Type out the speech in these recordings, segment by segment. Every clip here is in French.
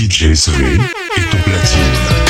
DJ SV est au platine.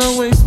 away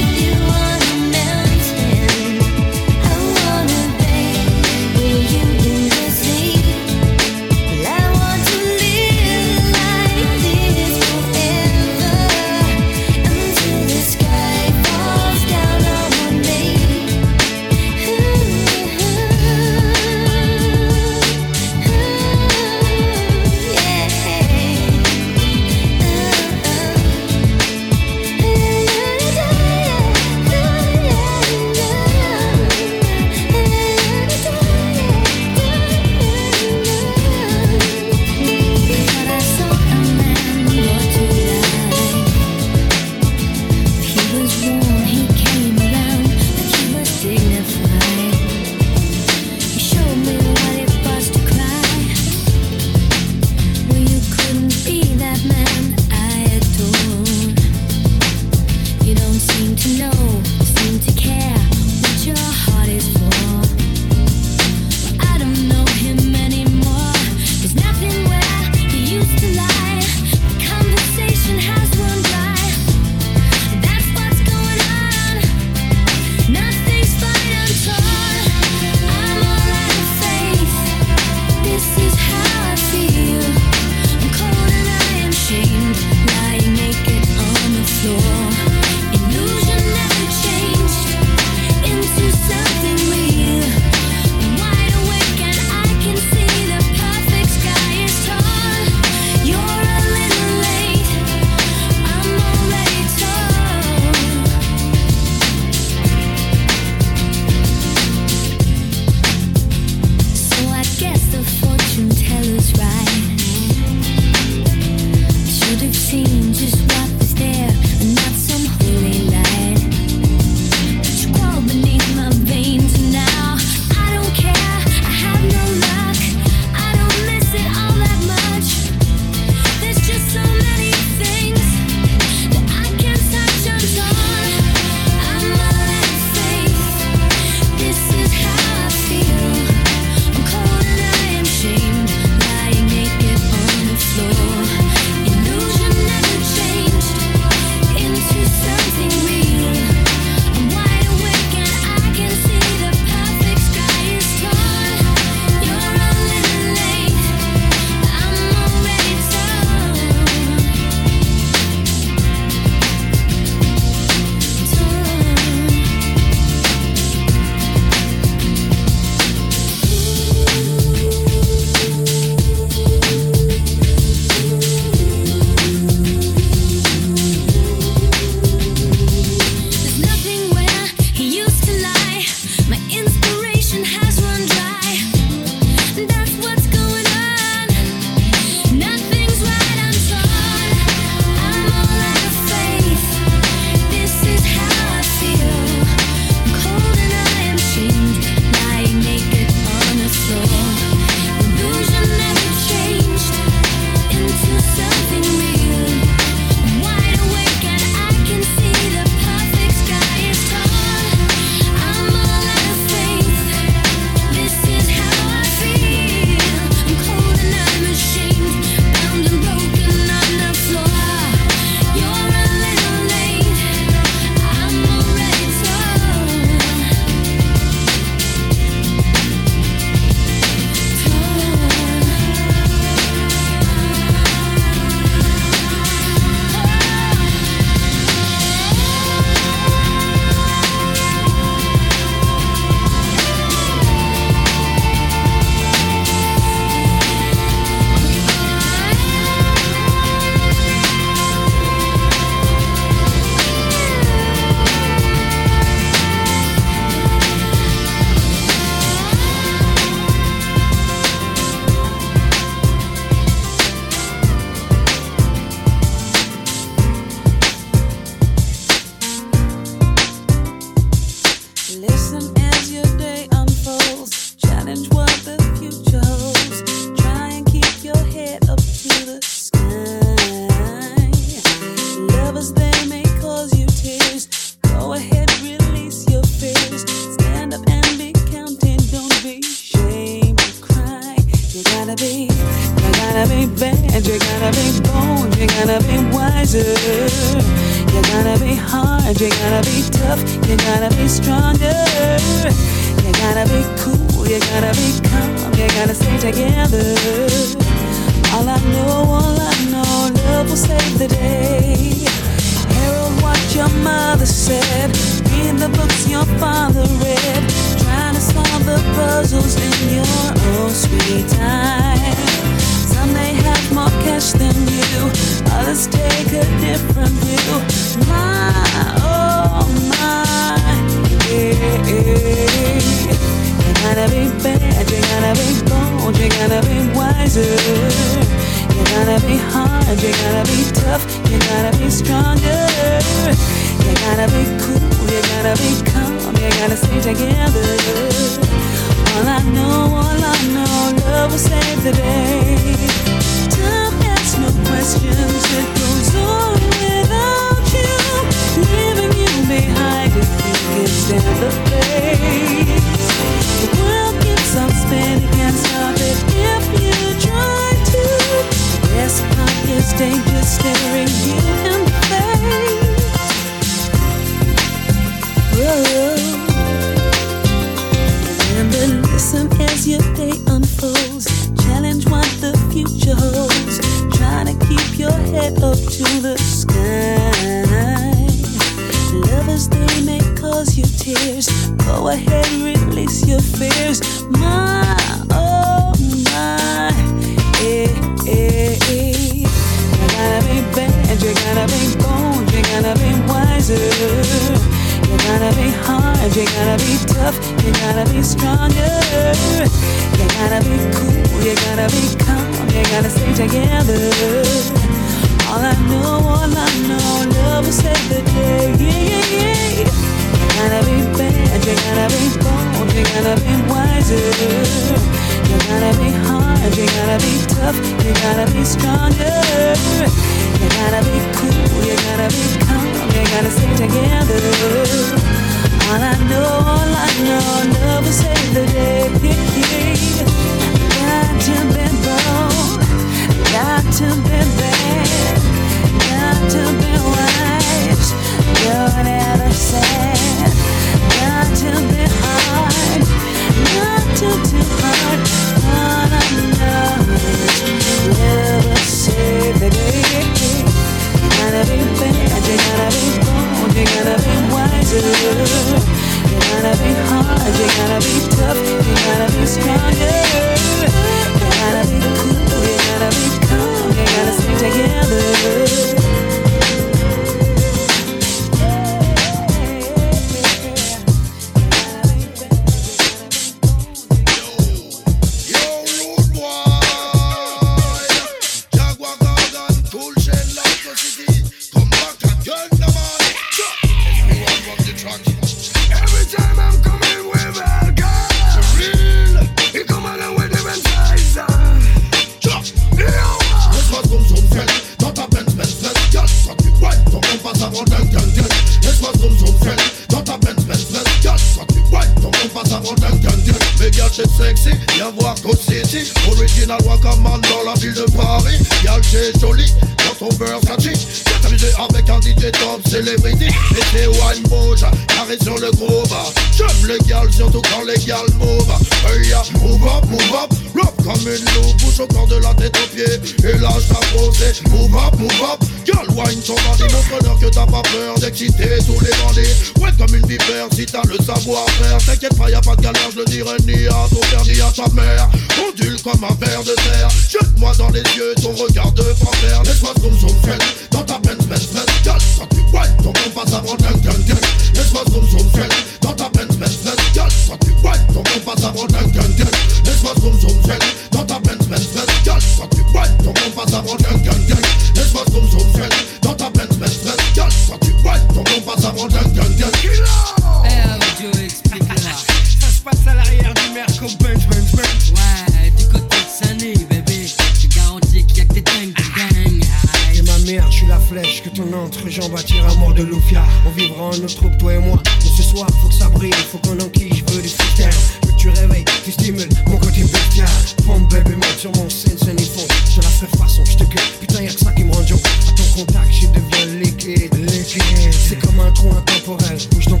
un trou intemporel, bouge ton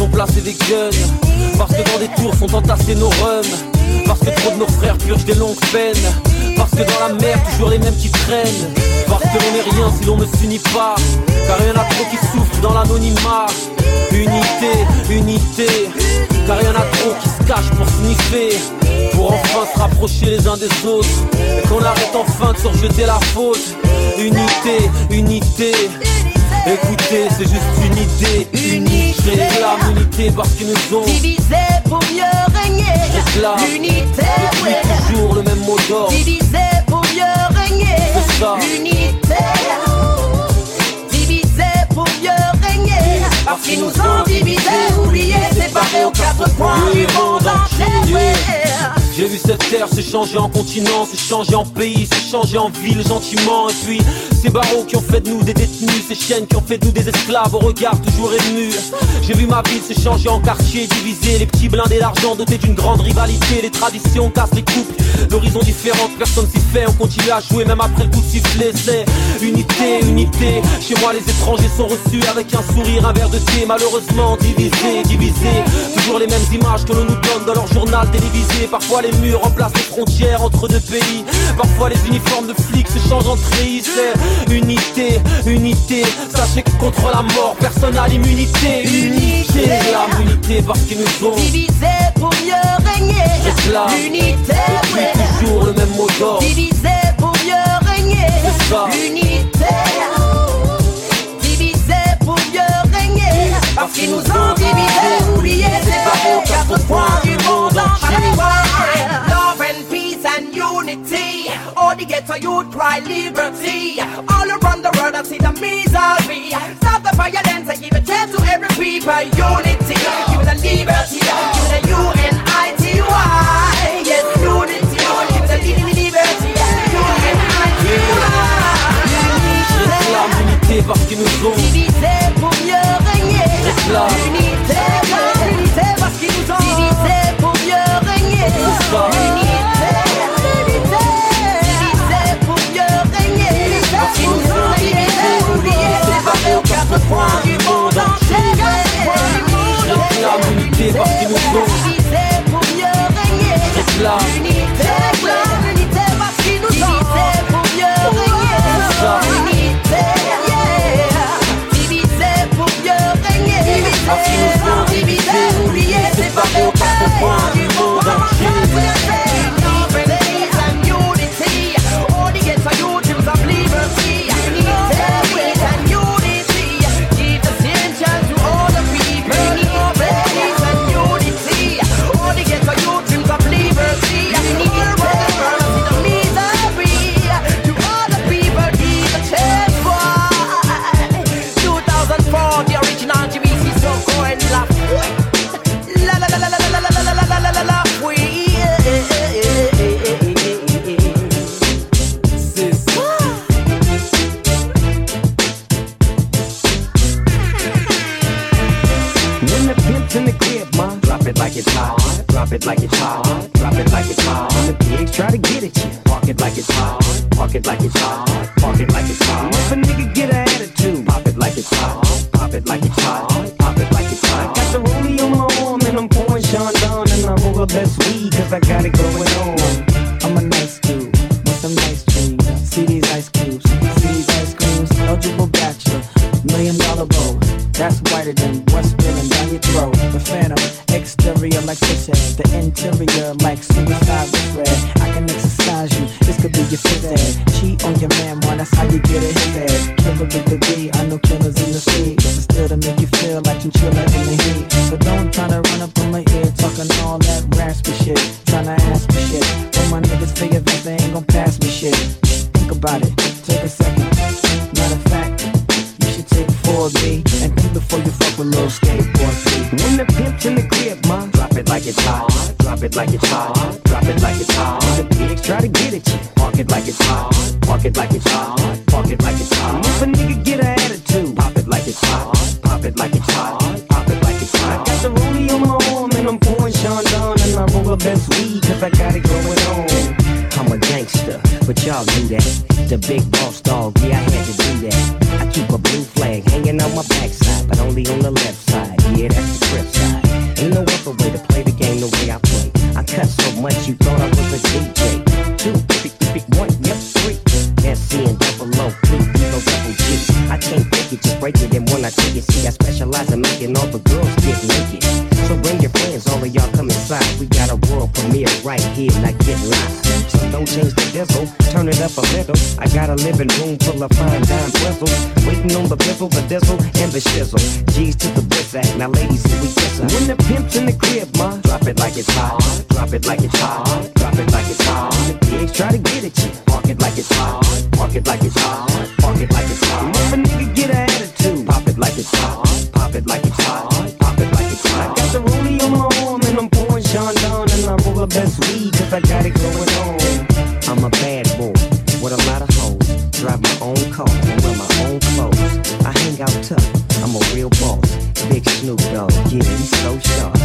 ont placé des guns. Parce que dans des tours sont entassés nos rums Parce que trop de nos frères purgent des longues peines. Parce que dans la mer toujours les mêmes qui traînent. Parce que l'on n'est rien si l'on ne s'unit pas. Car il y en a trop qui souffrent dans l'anonymat. Unité, unité. Car il y en a trop qui se cachent pour sniffer. Pour enfin se rapprocher les uns des autres. Et qu'on arrête enfin de se rejeter la faute. Unité, unité Écoutez, c'est juste une idée unique. Réclame l'unité parce qu'ils nous ont divisé pour mieux régner. Réclame L'unité, depuis ouais. toujours le même mot d'ordre. Divisé pour mieux régner. C'est ça. L'unité. Divisé pour mieux régner. Parce qu'ils nous ont divisés, oubliés, séparés aux quatre coins du monde entier. J'ai vu cette terre se changer en continent, se changer en pays, se changer en ville gentiment. Et puis ces barreaux qui ont fait de nous des détenus, ces chaînes qui ont fait de nous des esclaves au regard toujours ému. J'ai vu ma ville se changer en quartier divisé, les petits blindés d'argent dotés d'une grande rivalité. Les traditions cassent les couples, l'horizon différent, personne s'y fait. On continue à jouer même après le coup de sifflet. C'est unité, unité. Chez moi les étrangers sont reçus avec un sourire, un verre de thé. Malheureusement divisé, divisé. Toujours les mêmes images que l'on nous donne dans leur journal télévisé. Parfois les murs remplacent les frontières entre deux pays. Parfois les uniformes de flics se changent en. C'est unité, unité. Sachez que contre la mort, personne n'a l'immunité. Unité, la unité parce qu'ils nous ont Divisé pour mieux régner. Réclame L'unité, ouais. toujours le même mot d'ordre. Divisé pour mieux régner. C'est ça. L'unité. Divisé pour mieux régner. Parce qu'ils nous ont divisés, oubliés, séparés aux quatre coins peace and unity. All the ghetto youth cry liberty. All around the world I see the misery. Stop the violence and give a chance to every people. Unity. Give a liberty. Give a U-N-I-T-Y. Yes, unity. Give it a li- li- liberty. U-N-I-T-Y. L'unité parce qu'ils nous ont Divisé pour mieux régner. L'unité, l'unité parce qu'ils nous ont divisé pour mieux régner. froid du monde entier. L'unité parce qu'il nous faut. pour mieux régner. L'unité, l'unité parce qu'il nous faut. pour mieux régner. L'unité, diviser pour mieux régner. Diviser, point. I'm not a hoe. Drive my own car and wear my own clothes. I hang out tough, I'm a real boss. Big Snoop Dogg, yeah, he's so sharp.